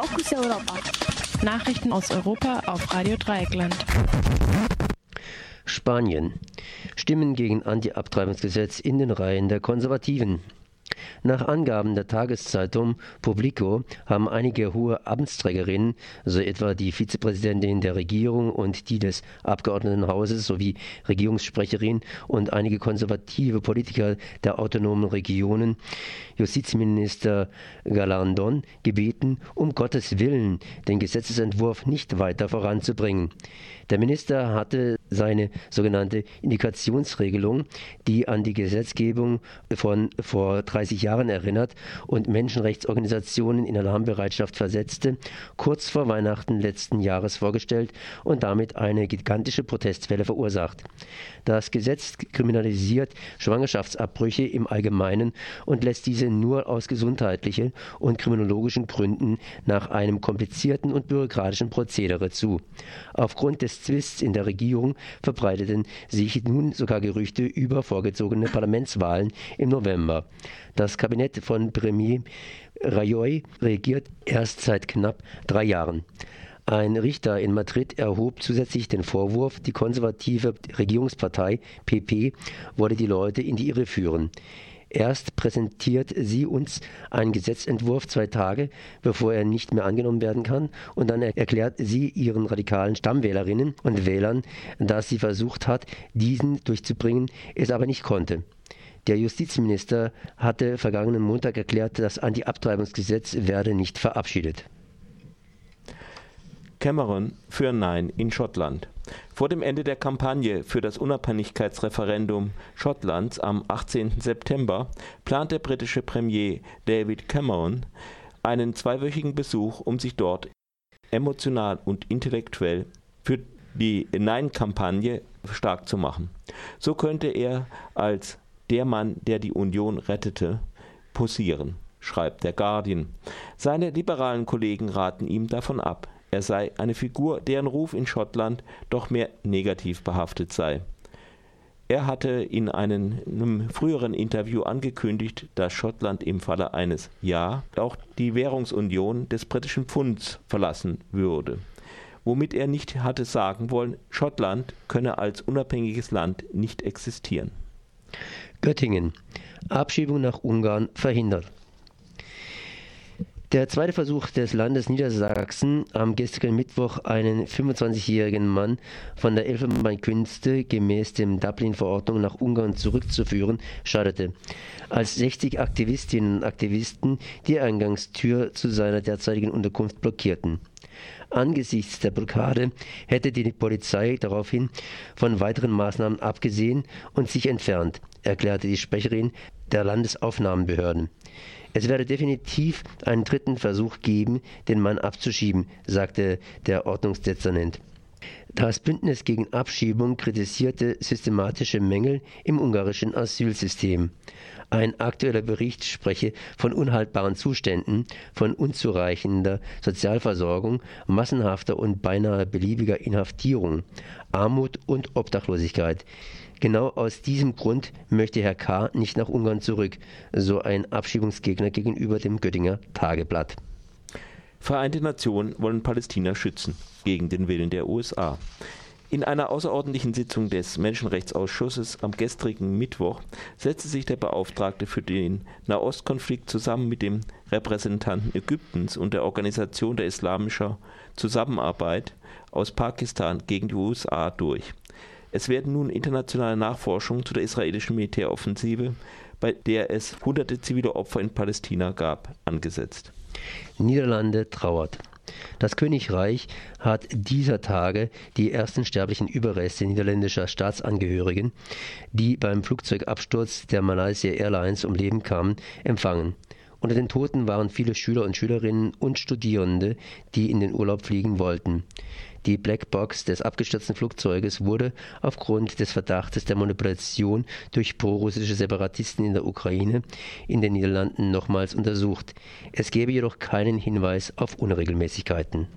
Fokus Europa. Nachrichten aus Europa auf Radio Dreieckland. Spanien. Stimmen gegen Anti-Abtreibungsgesetz in den Reihen der Konservativen. Nach Angaben der Tageszeitung Publico haben einige hohe Amtsträgerinnen, so etwa die Vizepräsidentin der Regierung und die des Abgeordnetenhauses sowie Regierungssprecherin und einige konservative Politiker der autonomen Regionen, Justizminister Galandon, gebeten, um Gottes Willen den Gesetzesentwurf nicht weiter voranzubringen. Der Minister hatte seine sogenannte Indikationsregelung, die an die Gesetzgebung von vor 30 Jahren erinnert und Menschenrechtsorganisationen in Alarmbereitschaft versetzte, kurz vor Weihnachten letzten Jahres vorgestellt und damit eine gigantische Protestwelle verursacht. Das Gesetz kriminalisiert Schwangerschaftsabbrüche im Allgemeinen und lässt diese nur aus gesundheitlichen und kriminologischen Gründen nach einem komplizierten und bürokratischen Prozedere zu. Aufgrund des Twists in der Regierung verbreiteten sich nun sogar Gerüchte über vorgezogene Parlamentswahlen im November. Das Kabinett von Premier Rajoy regiert erst seit knapp drei Jahren. Ein Richter in Madrid erhob zusätzlich den Vorwurf, die konservative Regierungspartei PP wolle die Leute in die Irre führen. Erst präsentiert sie uns einen Gesetzentwurf zwei Tage, bevor er nicht mehr angenommen werden kann, und dann erklärt sie ihren radikalen Stammwählerinnen und Wählern, dass sie versucht hat, diesen durchzubringen, es aber nicht konnte. Der Justizminister hatte vergangenen Montag erklärt, das Anti-Abtreibungsgesetz werde nicht verabschiedet. Cameron für Nein in Schottland. Vor dem Ende der Kampagne für das Unabhängigkeitsreferendum Schottlands am 18. September plant der britische Premier David Cameron einen zweiwöchigen Besuch, um sich dort emotional und intellektuell für die Nein-Kampagne stark zu machen. So könnte er als der Mann, der die Union rettete, posieren, schreibt der Guardian. Seine liberalen Kollegen raten ihm davon ab er sei eine Figur, deren Ruf in Schottland doch mehr negativ behaftet sei. Er hatte in einem früheren Interview angekündigt, dass Schottland im Falle eines Ja auch die Währungsunion des britischen Pfunds verlassen würde, womit er nicht hatte sagen wollen, Schottland könne als unabhängiges Land nicht existieren. Göttingen. Abschiebung nach Ungarn verhindert. Der zweite Versuch des Landes Niedersachsen, am gestrigen Mittwoch einen 25-jährigen Mann von der Elfenbeinkünste gemäß dem Dublin-Verordnung nach Ungarn zurückzuführen, scheiterte, als 60 Aktivistinnen und Aktivisten die Eingangstür zu seiner derzeitigen Unterkunft blockierten. Angesichts der Blockade hätte die Polizei daraufhin von weiteren Maßnahmen abgesehen und sich entfernt, erklärte die Sprecherin der Landesaufnahmenbehörden. Es werde definitiv einen dritten Versuch geben, den Mann abzuschieben, sagte der Ordnungsdezernent. Das Bündnis gegen Abschiebung kritisierte systematische Mängel im ungarischen Asylsystem. Ein aktueller Bericht spreche von unhaltbaren Zuständen, von unzureichender Sozialversorgung, massenhafter und beinahe beliebiger Inhaftierung, Armut und Obdachlosigkeit. Genau aus diesem Grund möchte Herr K. nicht nach Ungarn zurück, so ein Abschiebungsgegner gegenüber dem Göttinger Tageblatt. Vereinte Nationen wollen Palästina schützen, gegen den Willen der USA. In einer außerordentlichen Sitzung des Menschenrechtsausschusses am gestrigen Mittwoch setzte sich der Beauftragte für den Nahostkonflikt zusammen mit dem Repräsentanten Ägyptens und der Organisation der islamischen Zusammenarbeit aus Pakistan gegen die USA durch. Es werden nun internationale Nachforschungen zu der israelischen Militäroffensive, bei der es hunderte zivile Opfer in Palästina gab, angesetzt. Niederlande trauert. Das Königreich hat dieser Tage die ersten sterblichen Überreste niederländischer Staatsangehörigen, die beim Flugzeugabsturz der Malaysia Airlines um Leben kamen, empfangen. Unter den Toten waren viele Schüler und Schülerinnen und Studierende, die in den Urlaub fliegen wollten. Die Blackbox des abgestürzten Flugzeuges wurde aufgrund des Verdachtes der Manipulation durch prorussische Separatisten in der Ukraine in den Niederlanden nochmals untersucht. Es gebe jedoch keinen Hinweis auf Unregelmäßigkeiten